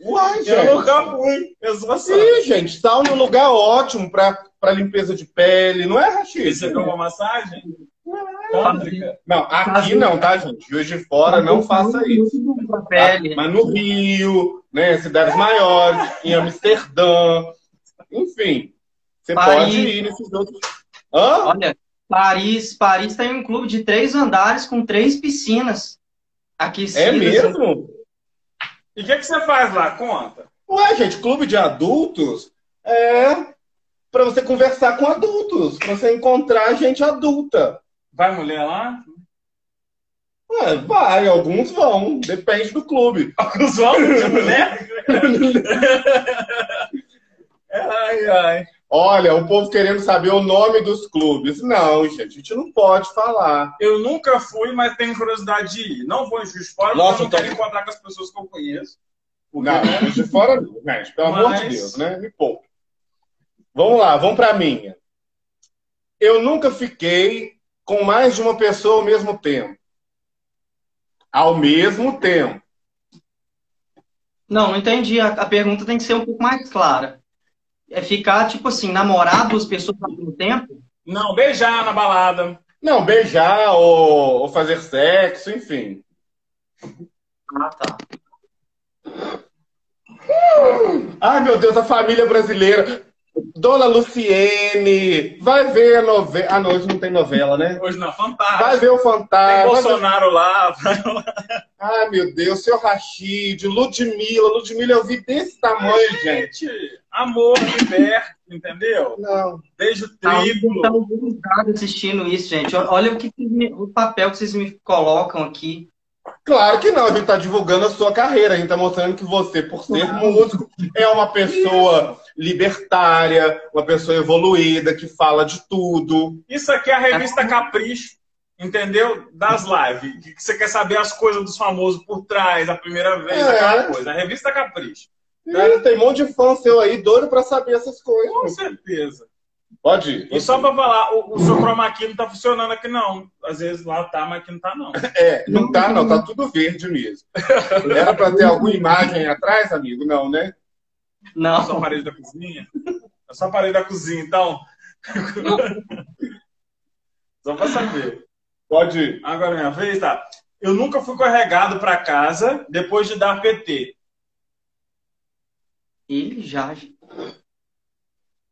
Uai, Eu gente. nunca fui. Eu sou assim. Sim, gente, é um lugar ótimo pra, pra limpeza de pele, não é, Você Rachid? pegou uma massagem? Não, aqui não, tá, gente? Juiz de Fora não faça isso. Tá? Mas no Rio, né, cidades maiores, em Amsterdã, enfim, você Paris. pode ir nesses outros. Hã? Olha, Paris, Paris tem um clube de três andares com três piscinas aquecidas. É mesmo? E o que, que você faz lá? Conta. Ué, gente, clube de adultos é para você conversar com adultos, para você encontrar gente adulta. Vai mulher lá? Ué, vai, alguns vão, depende do clube. Alguns homens de mulher? [laughs] ai, ai. Olha, o povo querendo saber o nome dos clubes. Não, gente, a gente não pode falar. Eu nunca fui, mas tenho curiosidade de ir. Não vou em Juiz de Fora, Nossa, porque eu não quero encontrar com as pessoas que eu conheço. Não, né? de fora não, gente, pelo amor de Mas- Deus, né? Me poupe. Vamos lá, vamos pra minha. Eu nunca fiquei com mais de uma pessoa ao mesmo tempo. Ao mesmo tempo. Não, não entendi. A, a pergunta tem que ser um pouco mais clara. É ficar, tipo assim, namorar duas pessoas ao mesmo tempo? Não, beijar na balada. Não, beijar ou, ou fazer sexo, enfim. Ah, tá. Ai, meu Deus, a família brasileira. Dona Luciene, vai ver a novela. Ah, não, hoje não tem novela, né? Hoje na Vai Fantástica. ver o Tem Fantasma. vai ver- Bolsonaro lá. Ai, meu Deus, seu Rashid, Ludmilla. Ludmilla eu vi desse tamanho, gente. Gente, amor liberto, entendeu? Não. Beijo Não, triplo. estão vulgados assistindo isso, gente. Olha o, que, o papel que vocês me colocam aqui. Claro que não, a gente tá divulgando a sua carreira, a gente tá mostrando que você, por ser músico, é uma pessoa libertária, uma pessoa evoluída, que fala de tudo. Isso aqui é a revista Capricho, entendeu? Das lives. Que você quer saber as coisas dos famosos por trás, a primeira vez, É. aquela coisa. A revista Capricho. E tem um monte de fã seu aí, doido pra saber essas Com coisas. certeza. Pode ir. E só pra falar, o, o seu chroma key não tá funcionando aqui, não. Às vezes lá tá, mas aqui não tá, não. É, não tá, não, tá tudo verde mesmo. Era pra ter alguma imagem atrás, amigo? Não, né? É só a Não. parede da cozinha? É só a parede da cozinha, então. [laughs] só pra saber. Pode ir. Agora é minha vez, tá? Eu nunca fui carregado pra casa depois de dar PT. Ele já.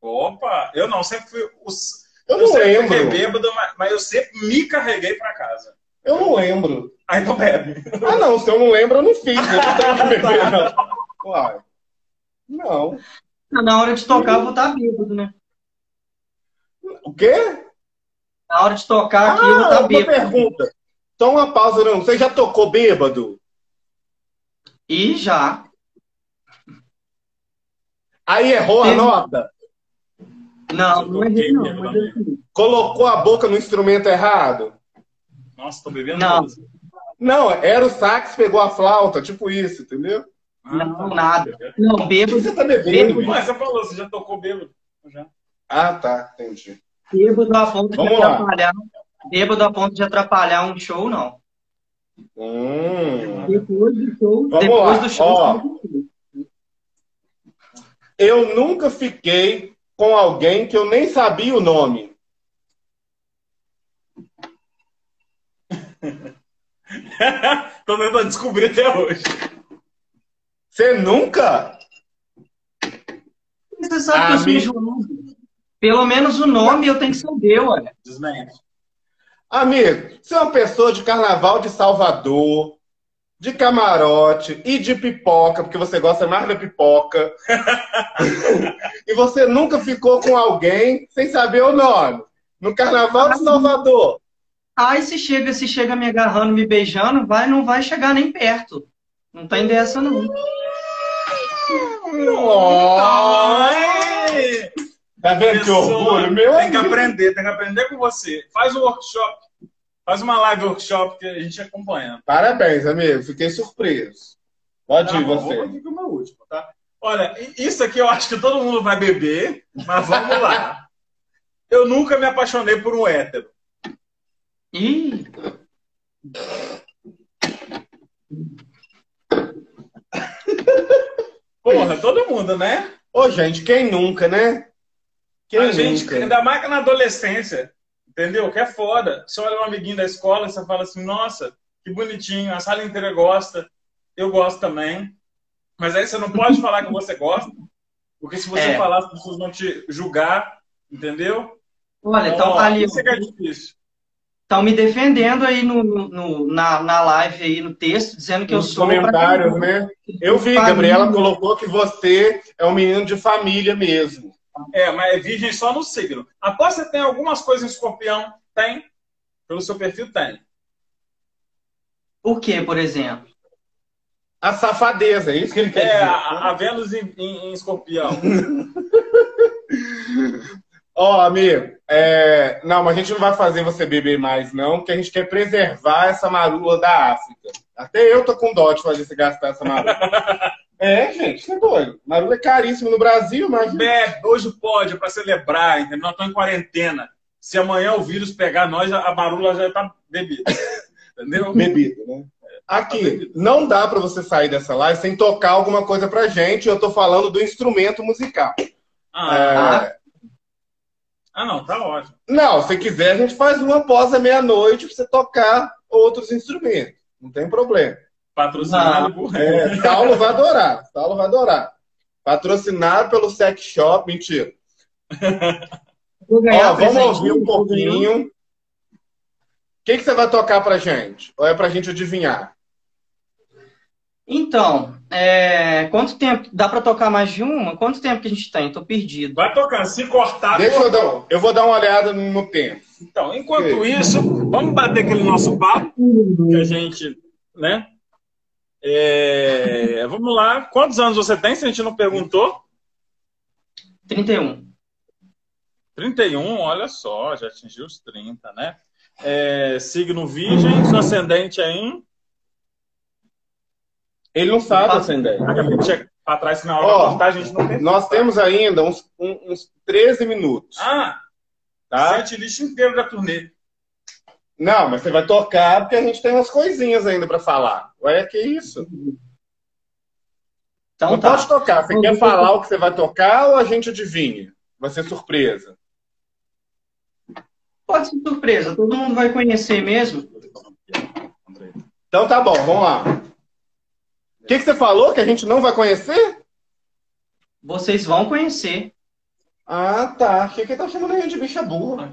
Opa, eu não, sempre fui. Os... Eu não sempre fiquei lembro. bêbado, mas, mas eu sempre me carreguei pra casa. Eu não lembro. Aí não bebe. Ah, não, se eu não lembro, eu não fiz. Eu não tenho que beber, não. [laughs] Claro. Não. Na hora de tocar, eu vou estar bêbado, né? O quê? Na hora de tocar aqui, eu vou Ah, estar uma bêbado. pergunta. Então, uma pausa, não. Você já tocou bêbado? E já. Aí errou a Teve- nota? Não, não errei, não. Mas assim, Colocou a boca no instrumento errado? Nossa, tô bebendo Não. Não, era o sax, pegou a flauta, tipo isso, entendeu? Ah, Não, tá. nada. não, bêbado, Você tá bebendo, Bêbado. Mas você falou, você já tocou bêbado. Já. Ah, tá, entendi. bêbado a ponto de Vamos lá. atrapalhar. Bêbado a ponto de atrapalhar um show, não. Hum. Depois do show, Vamos depois lá, do show. ó. Eu nunca fiquei com alguém que eu nem sabia o nome. [laughs] tô tentando descobrir até hoje. Você nunca? Você sabe Ah, que eu sou me- enjoado. Pelo menos o nome eu tenho que saber, ué. Desmente. Amigo, você é uma pessoa de carnaval de Salvador, de camarote e de pipoca, porque você gosta mais da pipoca. [laughs] e você nunca ficou com alguém sem saber o nome. No carnaval de Salvador. Aí se chega, se chega me agarrando, me beijando, vai, não vai chegar nem perto. Não tem dessa, não. Ai! Tá vendo que orgulho, meu Tem que amigo? aprender, tem que aprender com você. Faz um workshop. Faz uma live workshop que a gente acompanha. Parabéns, amigo. Fiquei surpreso. Pode Tá ir, você. Vou aqui com o meu último, tá? Olha, isso aqui eu acho que todo mundo vai beber, mas vamos lá. [laughs] Eu nunca me apaixonei por um hétero. Ih, Porra, todo mundo, né? Ô, gente, quem nunca, né? Quem a gente, nunca? ainda mais que na adolescência. Entendeu? Que é foda. Você olha um amiguinho da escola e você fala assim, nossa, que bonitinho, a sala inteira gosta, eu gosto também. Mas aí você não pode [laughs] falar que você gosta, porque se você é. falar, as pessoas vão te julgar, entendeu? Olha, então, então ali. Isso é que é difícil. Estão me defendendo aí no, no, na, na live aí, no texto, dizendo que Nos eu sou. comentários, né? Eu vi, família. Gabriela colocou que você é um menino de família mesmo. É, mas é virgem só no signo. Após você tem algumas coisas em escorpião? Tem. Pelo seu perfil, tem. O que, por exemplo? A safadeza, é isso que ele quer é, dizer. A, a Vênus em, em, em escorpião. [laughs] Ó, oh, amigo, é... não, mas a gente não vai fazer você beber mais, não, porque a gente quer preservar essa marula da África. Até eu tô com dó de fazer você gastar essa marula. [laughs] é, gente, você é doido. Marula é caríssimo no Brasil, mas. Bebe, hoje pode, para celebrar, entendeu? Nós estamos em quarentena. Se amanhã o vírus pegar nós, a marula já tá bebida. [laughs] Entendeu? Bebida, né? Aqui, não dá para você sair dessa live sem tocar alguma coisa pra gente. Eu tô falando do instrumento musical. Ah, é... ah não, tá ótimo. Não, se quiser, a gente faz uma após a meia-noite pra você tocar outros instrumentos. Não tem problema. Patrocinado por é, Saulo vai adorar. Saulo vai adorar. Patrocinado pelo Sex Shop. Mentira. Ó, vamos ouvir um pouquinho. O que, que você vai tocar pra gente? Ou é pra gente adivinhar? Então, é... quanto tempo? Dá para tocar mais de uma? Quanto tempo que a gente tem? Tô perdido. Vai tocando, se cortar. Deixa eu dar, eu vou dar uma olhada no tempo. Então, enquanto isso, vamos bater aquele nosso papo que a gente, né? É... Vamos lá. Quantos anos você tem? Se a gente não perguntou. 31. 31, olha só, já atingiu os 30, né? É, signo Virgem, seu ascendente é em. Ele não sabe ascendente. Para trás, na hora da a gente não tem. Nós temos ainda uns, uns 13 minutos. Ah! Tá? Sete lixo inteiro da turnê. Não, mas você vai tocar porque a gente tem umas coisinhas ainda para falar. Ué, que isso? Então, não tá. pode tocar. Você quer falar o que você vai tocar ou a gente adivinha? Vai ser surpresa. Pode ser surpresa, todo mundo vai conhecer mesmo. Então tá bom, vamos lá. O que, que você falou que a gente não vai conhecer? Vocês vão conhecer. Ah, tá. Achei que ele tá chamando a gente de bicha burra.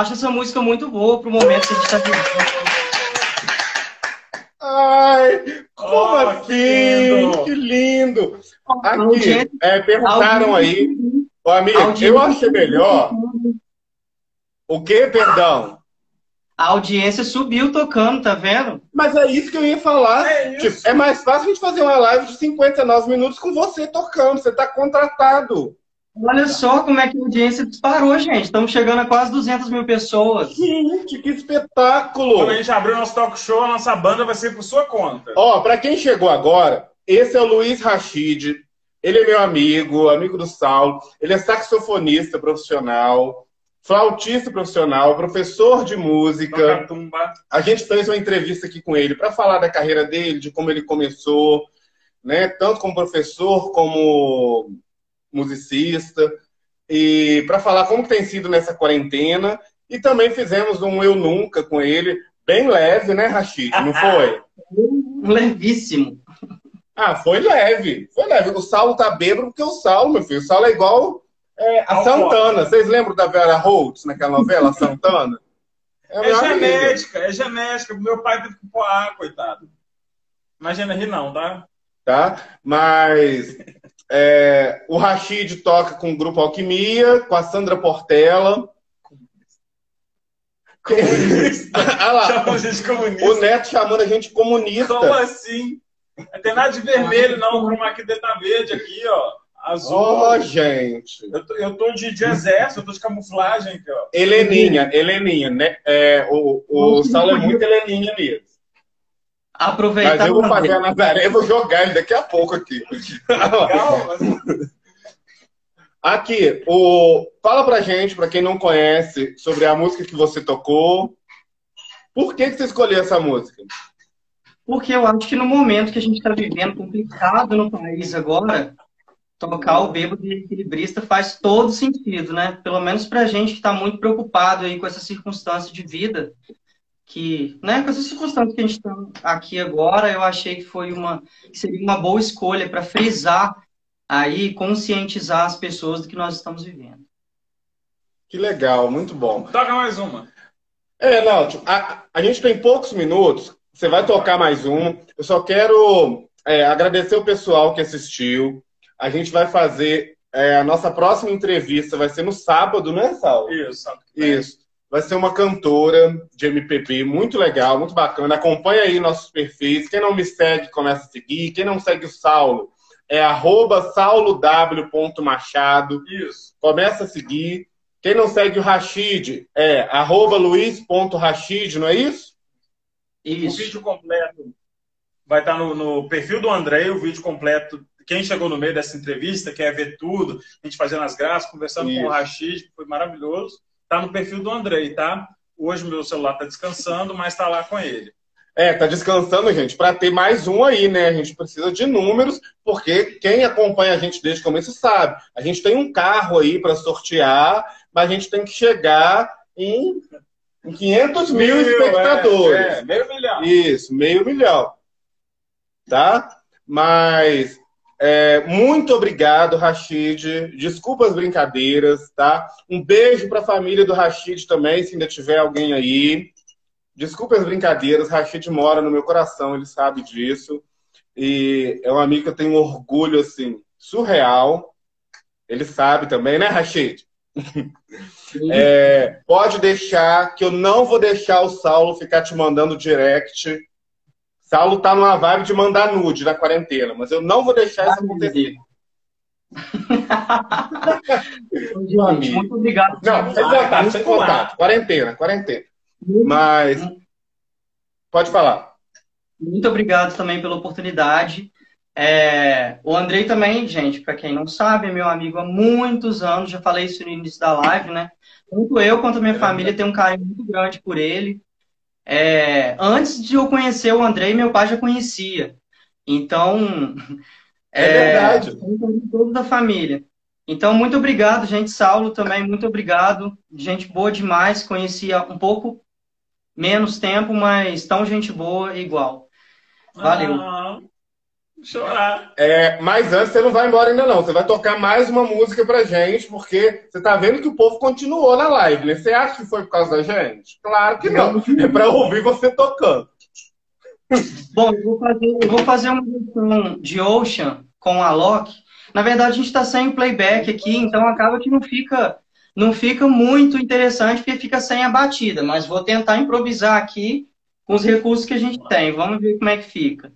Acho essa música muito boa pro momento que a gente está vivendo. Ai, como oh, assim? Que lindo! Que lindo. Aqui, é, perguntaram aí. Ô, amigo, eu achei melhor. O que, perdão? A audiência subiu tocando, tá vendo? Mas é isso que eu ia falar. É, tipo, é mais fácil a gente fazer uma live de 59 minutos com você tocando. Você tá contratado. Olha só como é que a audiência disparou, gente. Estamos chegando a quase 200 mil pessoas. Gente, que espetáculo! Quando a gente abrir o nosso talk show, a nossa banda vai ser por sua conta. Ó, para quem chegou agora, esse é o Luiz Rachid. Ele é meu amigo, amigo do Saulo. Ele é saxofonista profissional, flautista profissional, professor de música. A gente fez uma entrevista aqui com ele para falar da carreira dele, de como ele começou, né? Tanto como professor como musicista, e para falar como tem sido nessa quarentena E também fizemos um Eu Nunca com ele, bem leve, né, Rachid? Não foi? Levíssimo. Ah, foi leve. Foi leve. O Saulo tá bêbado porque o Saulo, meu filho, o Saulo é igual é, a Santana. Vocês lembram da Vera Holtz naquela novela, Santana? É, é genética, é genética. Meu pai teve que pôr água, coitado. Imagina rir não, tá? Tá? Mas é, o Rashid toca com o grupo Alquimia, com a Sandra Portela. Comunista. [laughs] Olha lá, a gente comunista. o Neto chamando a gente comunista. Como assim? Não tem nada de vermelho, não. O chroma dele tá verde aqui, ó. Azul. Ó, gente. Eu tô, eu tô de, de exército, eu tô de camuflagem aqui, ó. Heleninha, Heleninha, né? É, o o Saulo é muito Heleninha mesmo. Aproveitar. Mas eu vou fazer a Nazaré, eu vou jogar ele daqui a pouco aqui. Calma. Aqui, o... fala pra gente, pra quem não conhece, sobre a música que você tocou. Por que, que você escolheu essa música? Porque eu acho que no momento que a gente está vivendo complicado no país agora, tocar o bêbado e equilibrista faz todo sentido, né? Pelo menos pra gente que está muito preocupado aí com essa circunstância de vida, que, né, com essa circunstância que a gente está aqui agora, eu achei que foi uma, que seria uma boa escolha para frisar aí, conscientizar as pessoas do que nós estamos vivendo. Que legal, muito bom. Toca mais uma. É, não, tipo, a, a gente tem poucos minutos, você vai tocar mais um. Eu só quero é, agradecer o pessoal que assistiu. A gente vai fazer é, a nossa próxima entrevista, vai ser no sábado, né, Sal? Isso. Isso. Vai ser uma cantora de MPB muito legal, muito bacana. Acompanha aí nossos perfis. Quem não me segue, começa a seguir. Quem não segue o Saulo, é arroba saulo.w.machado. Isso. Começa a seguir. Quem não segue o Rashid, é arroba luiz.rashid, não é isso? O Isso. vídeo completo vai estar no, no perfil do André, o vídeo completo. Quem chegou no meio dessa entrevista, quer ver tudo, a gente fazendo as graças, conversando Isso. com o Rashid, foi maravilhoso. Tá no perfil do Andrei, tá? Hoje meu celular tá descansando, mas tá lá com ele. É, tá descansando, gente, para ter mais um aí, né? A gente precisa de números, porque quem acompanha a gente desde o começo sabe. A gente tem um carro aí para sortear, mas a gente tem que chegar em, em 500 mil espectadores. É, é, meio milhão. Isso, meio milhão. Tá? Mas é, muito obrigado, Rashid. Desculpa as brincadeiras, tá? Um beijo para a família do Rashid também, se ainda tiver alguém aí. Desculpa as brincadeiras, Rashid mora no meu coração, ele sabe disso. E é um amigo que eu tenho um orgulho, assim, surreal. Ele sabe também, né, Rashid? [laughs] É, pode deixar, que eu não vou deixar o Saulo ficar te mandando direct. Saulo tá numa vibe de mandar nude na quarentena, mas eu não vou deixar isso acontecer. Gente, muito obrigado. Não, sem contato, sem contato. Quarentena, quarentena. Mas. Pode falar. Muito obrigado também pela oportunidade. É, o Andrei também, gente, para quem não sabe, é meu amigo há muitos anos, já falei isso no início da live, né? Tanto eu quanto a minha família tem um carinho muito grande por ele. É, antes de eu conhecer o Andrei, meu pai já conhecia. Então, [laughs] É verdade. um carinho todo da família. Então, muito obrigado, gente. Saulo também, muito obrigado. Gente boa demais. Conhecia um pouco menos tempo, mas tão gente boa igual. Valeu. Ah, chorar. É, mas antes você não vai embora ainda não. Você vai tocar mais uma música pra gente, porque você tá vendo que o povo continuou na live, né? Você acha que foi por causa da gente? Claro que não. É pra ouvir você tocando. Bom, eu vou fazer, eu vou fazer uma versão de Ocean com a Loki. Na verdade, a gente está sem o playback aqui, então acaba que não fica, não fica muito interessante, porque fica sem a batida. Mas vou tentar improvisar aqui com os recursos que a gente tem. Vamos ver como é que fica.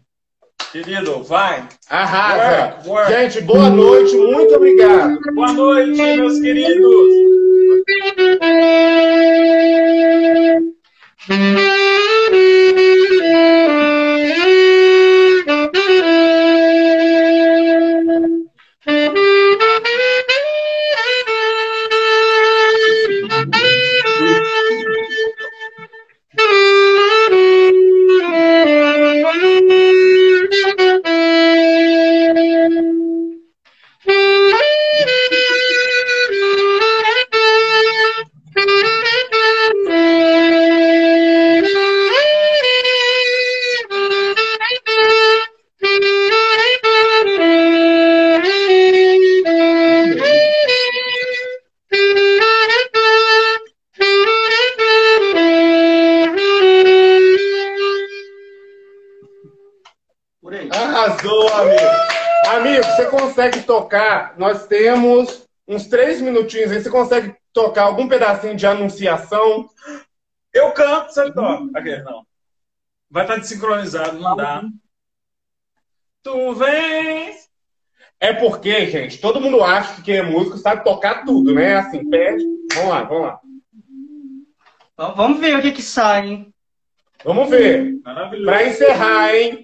Querido, vai. Arrasa! Work, work. Gente, boa noite, muito obrigado. Boa noite, meus queridos. Thank Arrasou, amigo. Amigo, você consegue tocar? Nós temos uns três minutinhos aí. Você consegue tocar algum pedacinho de anunciação? Eu canto, você toca. Aqui, não. Vai estar desincronizado, não dá. Tu vens. É porque, gente, todo mundo acha que quem é músico sabe tocar tudo, né? Assim, pede. Vamos lá, vamos lá. Vamos ver o que que sai, hein? Vamos ver. Para encerrar, hein?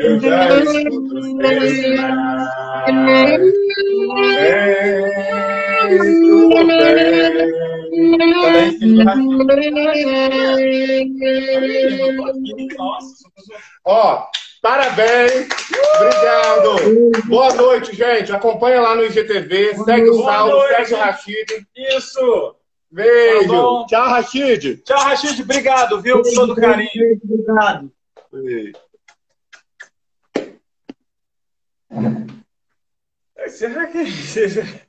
Eu já escuto os teus sinais. Ó, parabéns. Obrigado. Boa noite, gente. Acompanha lá no IGTV. Segue o Saulo, segue o Rachid. Isso. Beijo. Tá Tchau, Rachid. Tchau, Rachid. Obrigado, viu? Por todo carinho. Obrigado. Será que. [laughs]